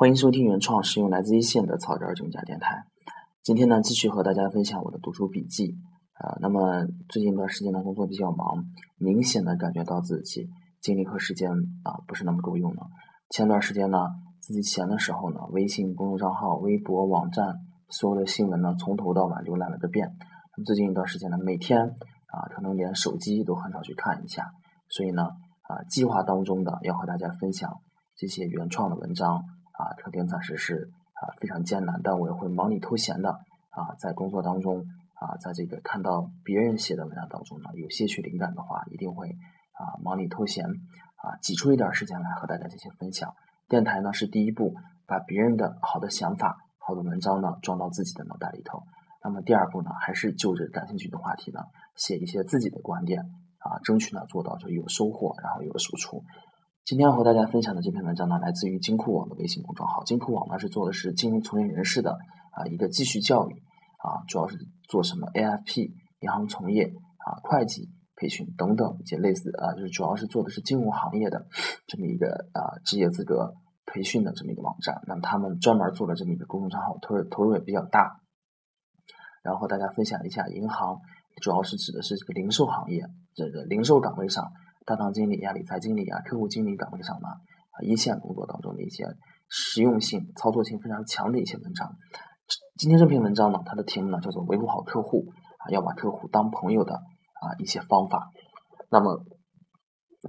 欢迎收听原创，使用来自一线的草根儿家电台。今天呢，继续和大家分享我的读书笔记。啊，那么最近一段时间呢，工作比较忙，明显的感觉到自己精力和时间啊不是那么够用了。前段时间呢，自己闲的时候呢，微信公众账号、微博、网站所有的新闻呢，从头到尾浏览了个遍。那么最近一段时间呢，每天啊，可能连手机都很少去看一下。所以呢，啊，计划当中的要和大家分享这些原创的文章。啊，肯定暂时是啊非常艰难，但我也会忙里偷闲的啊，在工作当中啊，在这个看到别人写的文章当中呢，有些许灵感的话，一定会啊忙里偷闲啊挤出一点时间来和大家进行分享。电台呢是第一步，把别人的好的想法、好的文章呢装到自己的脑袋里头。那么第二步呢，还是就着感兴趣的话题呢，写一些自己的观点啊，争取呢做到就有收获，然后有输出。今天要和大家分享的这篇文章呢，来自于金库网的微信公众号。金库网呢是做的是金融从业人士的啊一个继续教育啊，主要是做什么 AFP、银行从业啊、会计培训等等一些类似啊，就是主要是做的是金融行业的这么一个啊职业资格培训的这么一个网站。那么他们专门做了这么一个公众账号，投入投入也比较大。然后和大家分享一下，银行主要是指的是这个零售行业，这个零售岗位上。大堂经理呀、理财经理呀、客户经理岗位上呢，啊，一线工作当中的一些实用性、操作性非常强的一些文章。今天这篇文章呢，它的题目呢叫做“维护好客户啊，要把客户当朋友的啊一些方法”。那么，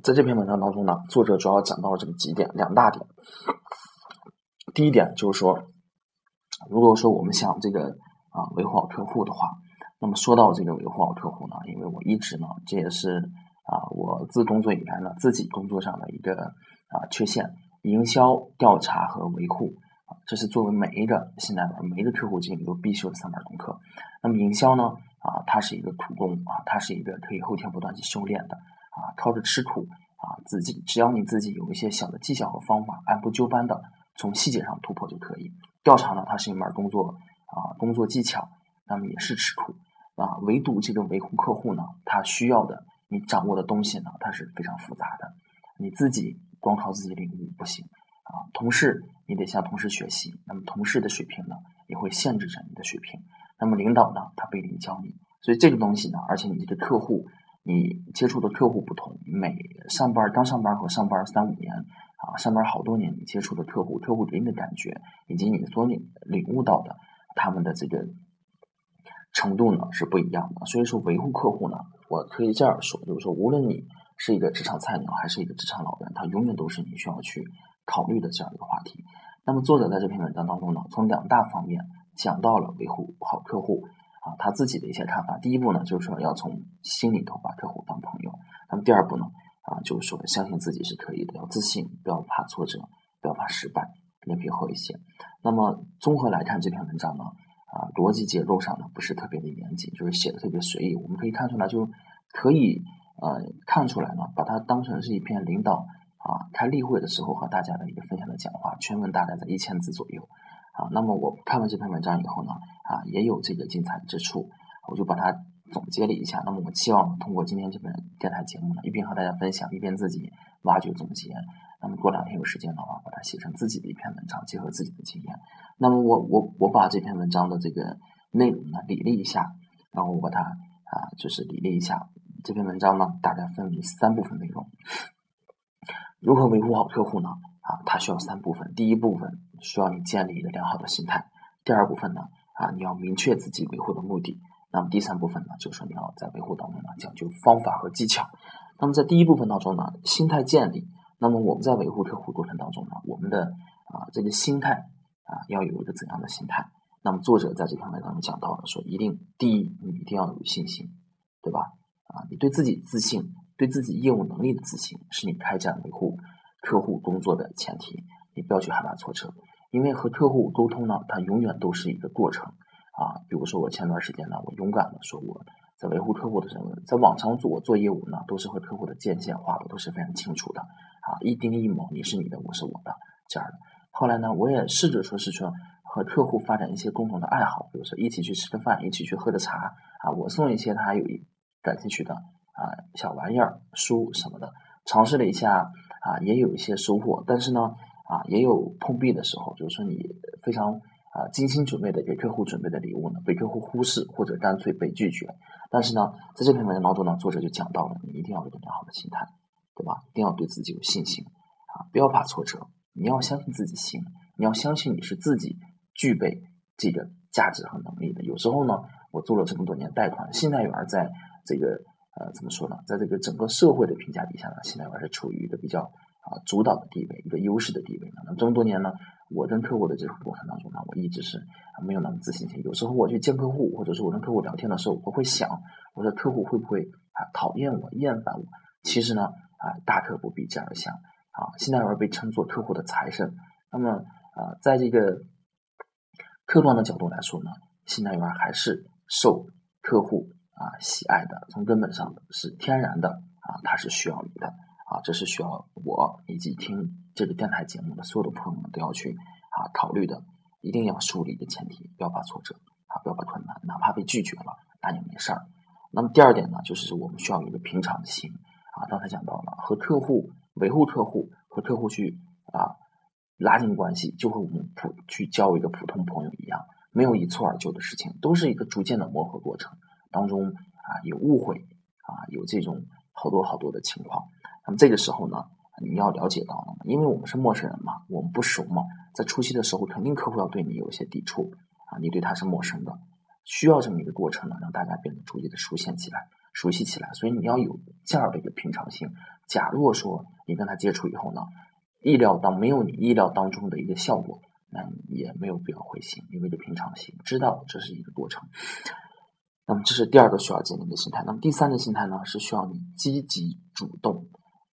在这篇文章当中呢，作者主要讲到了这么几点，两大点。第一点就是说，如果说我们想这个啊维护好客户的话，那么说到这个维护好客户呢，因为我一直呢，这也是。啊，我自工作以来呢，自己工作上的一个啊缺陷，营销调查和维护啊，这是作为每一个新来的每一个客户经理都必修的三门功课。那么营销呢，啊，它是一个苦工啊，它是一个可以后天不断去修炼的啊，靠着吃苦啊，自己只要你自己有一些小的技巧和方法，按部就班的从细节上突破就可以。调查呢，它是一门工作啊，工作技巧，那么也是吃苦啊。唯独这个维护客户呢，它需要的。你掌握的东西呢，它是非常复杂的，你自己光靠自己领悟不行啊。同事你得向同事学习，那么同事的水平呢，也会限制着你的水平。那么领导呢，他不一定教你，所以这个东西呢，而且你这个客户，你接触的客户不同，每上班刚上班和上班三五年啊，上班好多年，你接触的客户，客户给你的感觉，以及你所领领悟到的他们的这个。程度呢是不一样的，所以说维护客户呢，我可以这样说，就是说，无论你是一个职场菜鸟还是一个职场老人，他永远都是你需要去考虑的这样一个话题。那么作者在这篇文章当中呢，从两大方面讲到了维护好客户啊，他自己的一些看法。第一步呢，就是说要从心里头把客户当朋友。那么第二步呢，啊，就是说相信自己是可以的，要自信，不要怕挫折，不要怕失败，脸皮厚一些。那么综合来看这篇文章呢。啊，逻辑结构上呢不是特别的严谨，就是写的特别随意。我们可以看出来，就可以呃看出来呢，把它当成是一篇领导啊开例会的时候和大家的一个分享的讲话，全文大概在一千字左右啊。那么我看完这篇文章以后呢，啊也有这个精彩之处，我就把它总结了一下。那么我期望通过今天这本电台节目呢，一边和大家分享，一边自己挖掘总结。那么过两天有时间的话，把它写成自己的一篇文章，结合自己的经验。那么我我我把这篇文章的这个内容呢理了一下，然后我把它啊就是理了一下。这篇文章呢大概分为三部分内容。如何维护好客户呢？啊，它需要三部分。第一部分需要你建立一个良好的心态。第二部分呢啊你要明确自己维护的目的。那么第三部分呢就是说你要在维护当中呢讲究方法和技巧。那么在第一部分当中呢，心态建立。那么我们在维护客户过程当中呢，我们的啊这个心态啊要有一个怎样的心态？那么作者在这篇文章中讲到了，说一定第一你一定要有信心，对吧？啊，你对自己自信，对自己业务能力的自信，是你开展维护客户工作的前提。你不要去害怕挫折，因为和客户沟通呢，它永远都是一个过程啊。比如说我前段时间呢，我勇敢的说我。在维护客户的时候，在往常做做业务呢，都是和客户的界限划的都是非常清楚的啊，一丁一卯，你是你的，我是我的这样的。后来呢，我也试着说是说和客户发展一些共同的爱好，比如说一起去吃个饭，一起去喝个茶啊，我送一些他有感兴趣的啊小玩意儿、书什么的，尝试了一下啊，也有一些收获。但是呢，啊，也有碰壁的时候，就是说你非常啊精心准备的给客户准备的礼物呢，被客户忽视或者干脆被拒绝。但是呢，在这篇文章当中呢，作者就讲到了，你一定要有个良好的心态，对吧？一定要对自己有信心啊，不要怕挫折，你要相信自己行，你要相信你是自己具备这个价值和能力的。有时候呢，我做了这么多年贷款，信贷员在这个呃怎么说呢，在这个整个社会的评价底下呢，信贷员是处于一个比较。啊，主导的地位，一个优势的地位呢。那这么多年呢，我跟客户的这个过程当中呢，我一直是没有那么自信心。有时候我去见客户，或者是我跟客户聊天的时候，我会想，我的客户会不会啊讨厌我、厌烦我？其实呢，啊大可不必这样想。啊，信贷员被称作客户的财神。那么啊，在这个客观的角度来说呢，信贷员还是受客户啊喜爱的。从根本上是天然的啊，他是需要你的。啊，这是需要我以及听这个电台节目的所有的朋友们都要去啊考虑的，一定要树立一个前提，不要怕挫折啊，不要怕困难，哪怕被拒绝了，那也没事儿。那么第二点呢，就是我们需要有一个平常心啊。刚才讲到了，和客户维护客户，和客户去啊拉近关系，就和我们普去交一个普通朋友一样，没有一蹴而就的事情，都是一个逐渐的磨合过程当中啊，有误会啊，有这种好多好多的情况。那么这个时候呢，你要了解到了，因为我们是陌生人嘛，我们不熟嘛，在初期的时候，肯定客户要对你有些抵触啊，你对他是陌生的，需要这么一个过程呢，让大家变得逐渐的熟悉起来，熟悉起来。所以你要有这样的一个平常心。假如说你跟他接触以后呢，意料到没有你意料当中的一个效果，那也没有必要灰心，因为这平常心，知道这是一个过程。那么这是第二个需要建立的心态。那么第三个心态呢，是需要你积极主动。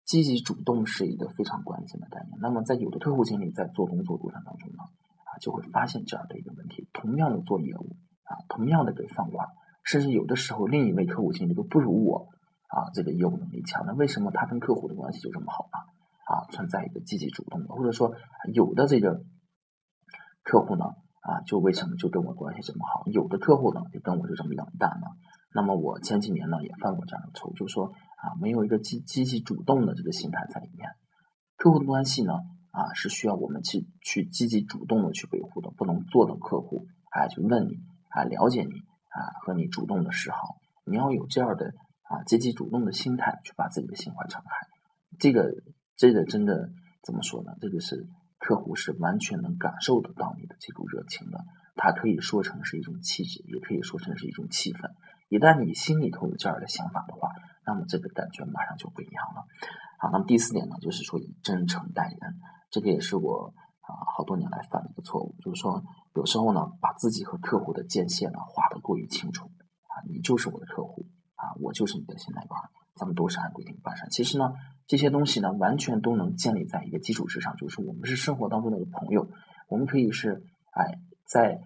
积极主动是一个非常关键的概念。那么，在有的客户经理在做工作过程当中呢，啊，就会发现这样的一个问题：同样的做业务，啊，同样的给放款，甚至有的时候另一位客户经理都不如我，啊，这个业务能力强。那为什么他跟客户的关系就这么好呢？啊，存在一个积极主动的，或者说有的这个客户呢，啊，就为什么就跟我关系这么好？有的客户呢，就跟我就这么冷淡呢？那么我前几年呢，也犯过这样的错误，就是说。啊，没有一个积积极主动的这个心态在里面，客户的关系呢，啊，是需要我们去去积极主动的去维护的，不能坐等客户啊去问你啊了解你啊和你主动的示好，你要有这样的啊积极主动的心态去把自己的心怀敞开，这个这个真的怎么说呢？这个是客户是完全能感受得到你的这种热情的，他可以说成是一种气质，也可以说成是一种气氛。一旦你心里头有这样的想法的话，那么这个感觉马上就不一样了。好，那么第四点呢，就是说以真诚待人，这个也是我啊好多年来犯的一个错误，就是说有时候呢，把自己和客户的界限呢划得过于清楚啊，你就是我的客户，我就是你的信贷员，咱们都是按规定办事。其实呢，这些东西呢，完全都能建立在一个基础之上，就是我们是生活当中的朋友，我们可以是哎在。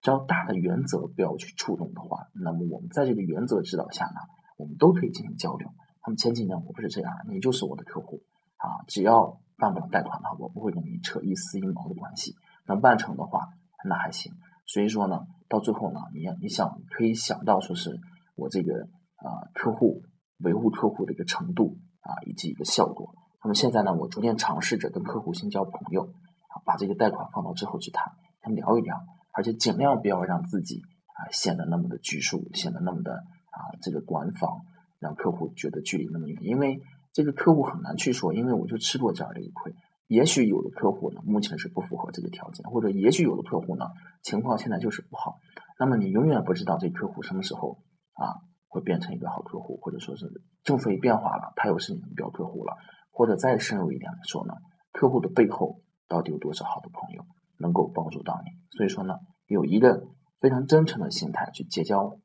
只要大的原则不要去触动的话，那么我们在这个原则指导下呢，我们都可以进行交流。那么前几年我不是这样，你就是我的客户啊，只要办不了贷款的话，我不会跟你扯一丝一毛的关系。能办成的话，那还行。所以说呢，到最后呢，你你想可以想到说是我这个啊客户维护客户的一个程度啊，以及一个效果。那么现在呢，我逐渐尝试着跟客户先交朋友啊，把这个贷款放到之后去谈，先聊一聊。而且尽量不要让自己啊显得那么的拘束，显得那么的啊这个官方，让客户觉得距离那么远。因为这个客户很难去说，因为我就吃过这样的一亏。也许有的客户呢，目前是不符合这个条件，或者也许有的客户呢，情况现在就是不好。那么你永远不知道这客户什么时候啊会变成一个好客户，或者说是政策一变化了，他又是你的标客户了，或者再深入一点来说呢，客户的背后到底有多少好的朋友？能够帮助到你，所以说呢，有一个非常真诚的心态去结交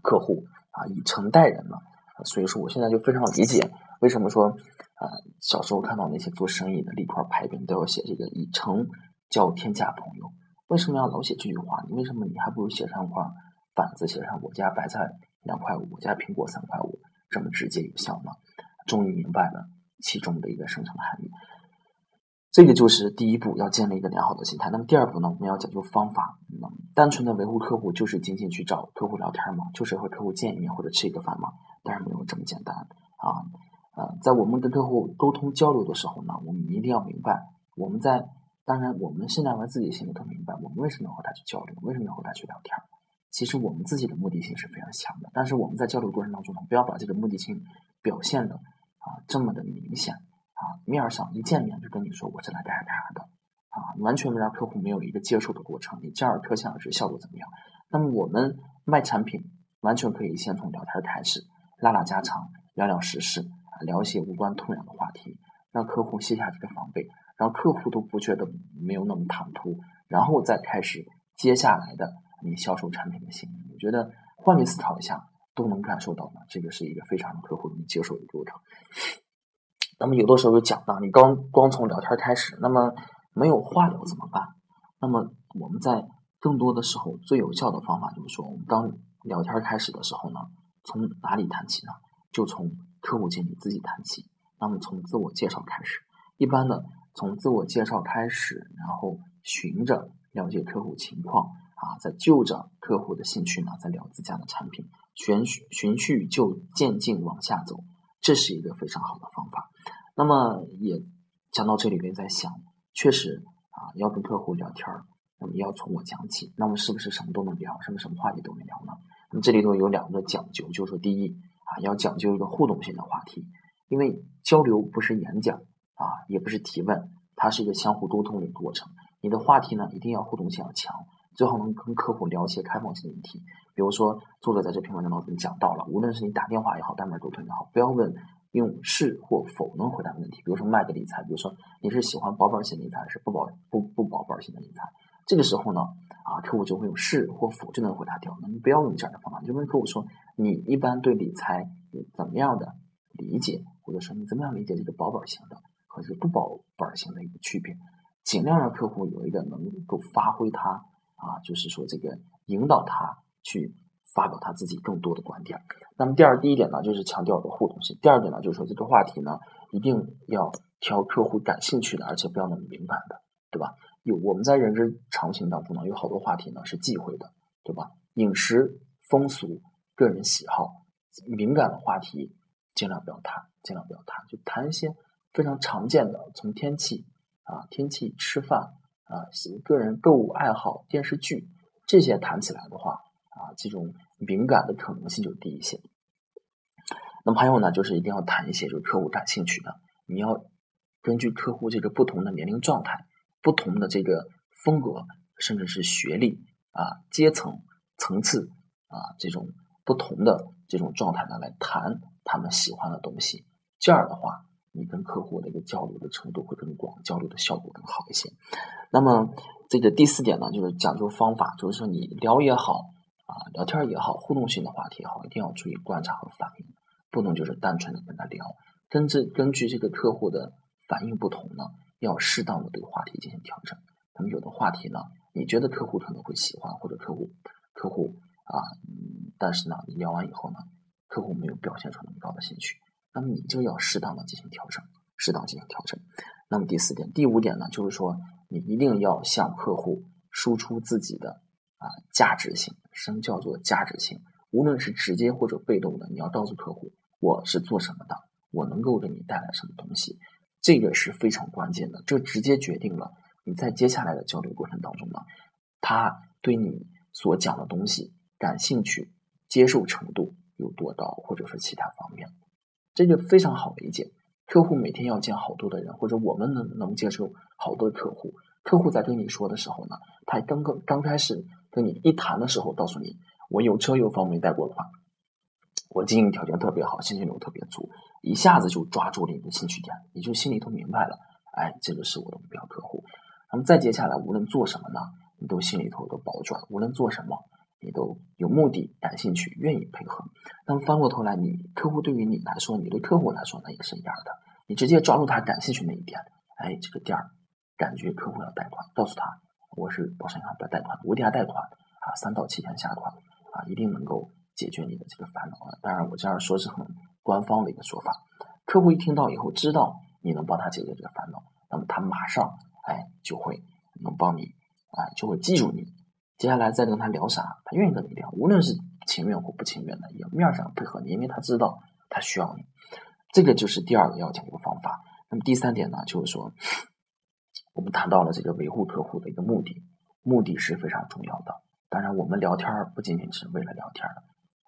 客户啊，以诚待人呢。所以说，我现在就非常理解为什么说啊，小时候看到那些做生意的立块牌匾都要写这个“以诚交天下朋友”，为什么要老写这句话？你为什么你还不如写上块板子，写上“我家白菜两块五，我家苹果三块五”，这么直接有效吗？终于明白了其中的一个深层含义。这个就是第一步，要建立一个良好的心态。那么第二步呢，我们要讲究方法。那么单纯的维护客户，就是仅仅去找客户聊天吗？就是和客户见一面或者吃一个饭吗？当然没有这么简单啊！呃，在我们跟客户沟通交流的时候呢，我们一定要明白我们在当然，我们现在我自己心里都明白，我们为什么要和他去交流，为什么要和他去聊天。其实我们自己的目的性是非常强的，但是我们在交流过程当中呢，不要把这个目的性表现的啊这么的明显啊，面上一见面就跟你说我是来干啥干啥的啊，完全没让客户没有一个接受的过程，你加尔可想而知效果怎么样。那么我们卖产品完全可以先从聊天开始，拉拉家常，聊聊时事，聊一些无关痛痒的话题，让客户卸下这个防备，让客户都不觉得没有那么唐突，然后再开始接下来的。你销售产品的心理，我觉得换位思考一下，都能感受到呢。这个是一个非常让客户容易接受的过程。那么有的时候有讲到，你刚光从聊天开始，那么没有话聊怎么办？那么我们在更多的时候，最有效的方法就是说，我们刚聊天开始的时候呢，从哪里谈起呢？就从客户经理自己谈起。那么从自我介绍开始，一般的从自我介绍开始，然后循着了解客户情况。啊，在就着客户的兴趣呢，在聊自家的产品，循循序就渐进往下走，这是一个非常好的方法。那么也讲到这里边，在想，确实啊，要跟客户聊天儿，那么要从我讲起，那么是不是什么都能聊，什么什么话题都能聊呢？那么这里头有两个讲究，就是说，第一啊，要讲究一个互动性的话题，因为交流不是演讲啊，也不是提问，它是一个相互沟通的过程。你的话题呢，一定要互动性要强。最好能跟客户聊一些开放性的问题，比如说作者在这篇文章当中讲到了，无论是你打电话也好，单门沟通也好，不要问用是或否能回答的问题。比如说卖个理财，比如说你是喜欢保本型理财还是不保不不保本型的理财？这个时候呢，啊，客户就会用是或否就能回答掉。那你不要用这样的方法，你就问客户说你一般对理财有怎么样的理解，或者说你怎么样理解这个保本型的和这个不保本型的一个区别，尽量让客户有一个能够发挥他。啊，就是说这个引导他去发表他自己更多的观点。那么第二，第一点呢，就是强调的互动性；第二点呢，就是说这个话题呢，一定要挑客户感兴趣的，而且不要那么敏感的，对吧？有我们在人之常情当中呢，有好多话题呢是忌讳的，对吧？饮食、风俗、个人喜好、敏感的话题，尽量不要谈，尽量不要谈，就谈一些非常常见的，从天气啊，天气、吃饭。啊，个人购物爱好、电视剧这些谈起来的话，啊，这种敏感的可能性就低一些。那么还有呢，就是一定要谈一些就是客户感兴趣的。你要根据客户这个不同的年龄状态、不同的这个风格，甚至是学历啊、阶层、层次啊这种不同的这种状态呢，来谈他们喜欢的东西。这样的话。你跟客户的一个交流的程度会更广，交流的效果更好一些。那么这个第四点呢，就是讲究方法，就是说你聊也好啊，聊天也好，互动性的话题也好，一定要注意观察和反应，不能就是单纯的跟他聊。根据根据这个客户的反应不同呢，要适当的对话题进行调整。那么有的话题呢，你觉得客户可能会喜欢，或者客户客户啊，嗯但是呢，你聊完以后呢，客户没有表现出那么高的兴趣。那么你就要适当的进行调整，适当进行调整。那么第四点、第五点呢，就是说你一定要向客户输出自己的啊价值性。什么叫做价值性？无论是直接或者被动的，你要告诉客户我是做什么的，我能够给你带来什么东西，这个是非常关键的。这直接决定了你在接下来的交流过程当中呢，他对你所讲的东西感兴趣、接受程度有多高，或者说其他方面。这就非常好理解，客户每天要见好多的人，或者我们能能接受好多客户。客户在跟你说的时候呢，他刚刚刚开始跟你一谈的时候，告诉你我有车有房没贷过的话，我经营条件特别好，现金流特别足，一下子就抓住了你的兴趣点，你就心里头明白了，哎，这个是我的目标客户。那么再接下来，无论做什么呢，你都心里头都保准，无论做什么。都有目的、感兴趣、愿意配合。那么翻过头来，你客户对于你来说，你对客户来说，那也是一样的。你直接抓住他感兴趣那一点，哎，这个点儿感觉客户要贷款，告诉他我是保险银行要贷款，无抵押贷款啊，三到七天下款啊，一定能够解决你的这个烦恼。当然，我这样说是很官方的一个说法。客户一听到以后，知道你能帮他解决这个烦恼，那么他马上哎就会能帮你啊，就会记住你。接下来再跟他聊啥，他愿意跟你聊，无论是情愿或不情愿的，也面上配合你，因为他知道他需要你。这个就是第二个要讲一个方法。那么第三点呢，就是说我们谈到了这个维护客户的一个目的，目的是非常重要的。当然，我们聊天不仅仅是为了聊天的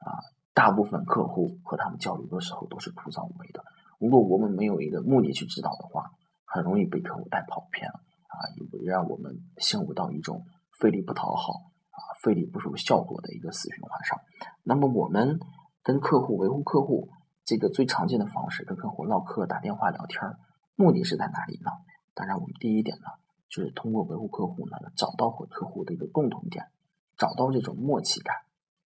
啊，大部分客户和他们交流的时候都是枯燥无味的。如果我们没有一个目的去指导的话，很容易被客户带跑偏了啊，也会让我们陷入到一种费力不讨好啊、费力不出效果的一个死循环上。那么，我们跟客户维护客户这个最常见的方式，跟客户唠嗑、打电话聊天儿，目的是在哪里呢？当然，我们第一点呢，就是通过维护客户呢，找到和客户的一个共同点，找到这种默契感。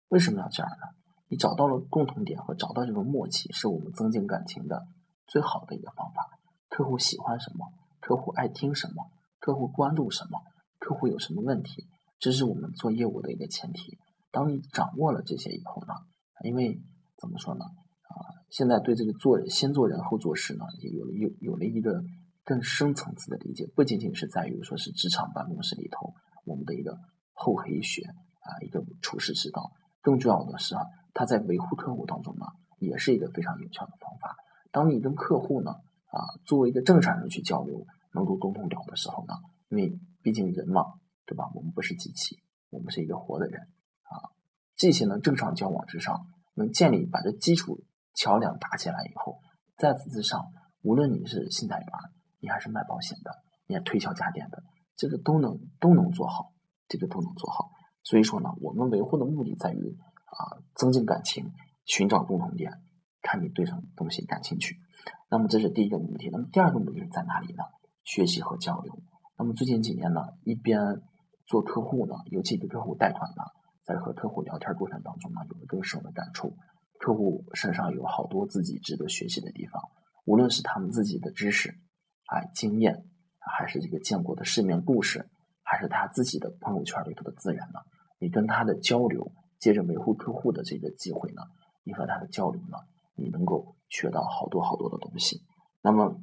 为什么要这样呢？你找到了共同点和找到这种默契，是我们增进感情的最好的一个方法。客户喜欢什么？客户爱听什么？客户关注什么？客户有什么问题？这是我们做业务的一个前提。当你掌握了这些以后呢，因为怎么说呢？啊，现在对这个做人先做人后做事呢，也有了有有了一个更深层次的理解，不仅仅是在于说是职场办公室里头我们的一个厚黑学啊，一个处事之道。更重要的是啊，他在维护客户当中呢，也是一个非常有效的方法。当你跟客户呢，啊，作为一个正常人去交流，能够沟通了的时候呢，因为毕竟人嘛，对吧？我们不是机器，我们是一个活的人啊。这些呢，正常交往之上，能建立把这基础桥梁搭起来以后，在此之上，无论你是信贷员，你还是卖保险的，你还推销家电的，这个都能都能做好，这个都能做好。所以说呢，我们维护的目的在于啊，增进感情，寻找共同点，看你对什么东西感兴趣。那么这是第一个目的。那么第二个目的在哪里呢？学习和交流。那么最近几年呢，一边做客户呢，尤其给客户带团呢，在和客户聊天过程当中呢，有了更深的感触。客户身上有好多自己值得学习的地方，无论是他们自己的知识、哎经验，还是这个见过的世面故事，还是他自己的朋友圈里头的资源呢。你跟他的交流，接着维护客户的这个机会呢，你和他的交流呢，你能够学到好多好多的东西。那么，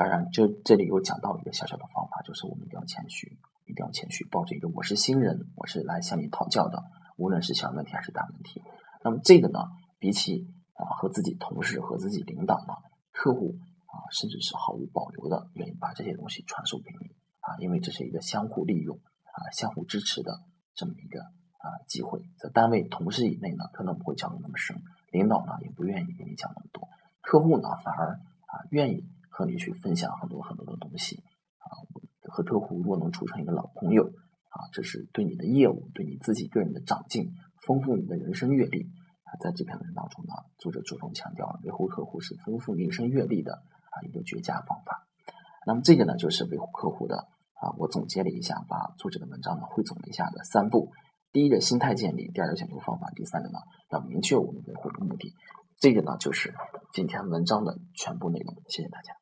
当然，这这里有讲到一个小小的方法，就是我们一定要谦虚，一定要谦虚，抱着一个我是新人，我是来向你讨教的，无论是小问题还是大问题。那么这个呢，比起啊和自己同事和自己领导呢，客户啊，甚至是毫无保留的愿意把这些东西传授给你啊，因为这是一个相互利用啊、相互支持的。这么一个啊机会，在单位同事以内呢，可能不会讲的那么深，领导呢也不愿意跟你讲那么多，客户呢反而啊愿意和你去分享很多很多的东西啊。和客户如果能处成一个老朋友啊，这是对你的业务，对你自己个人的长进，丰富你的人生阅历啊。在这篇文章当中呢，作者着重强调了维护客户是丰富人生阅历的啊一个绝佳方法。那么这个呢，就是维护客户的。啊，我总结了一下，把作者的文章呢汇总了一下的三步：第一个心态建立，第二个解决方法，第三个呢要明确我们维护的目的。这个呢就是今天文章的全部内容。谢谢大家。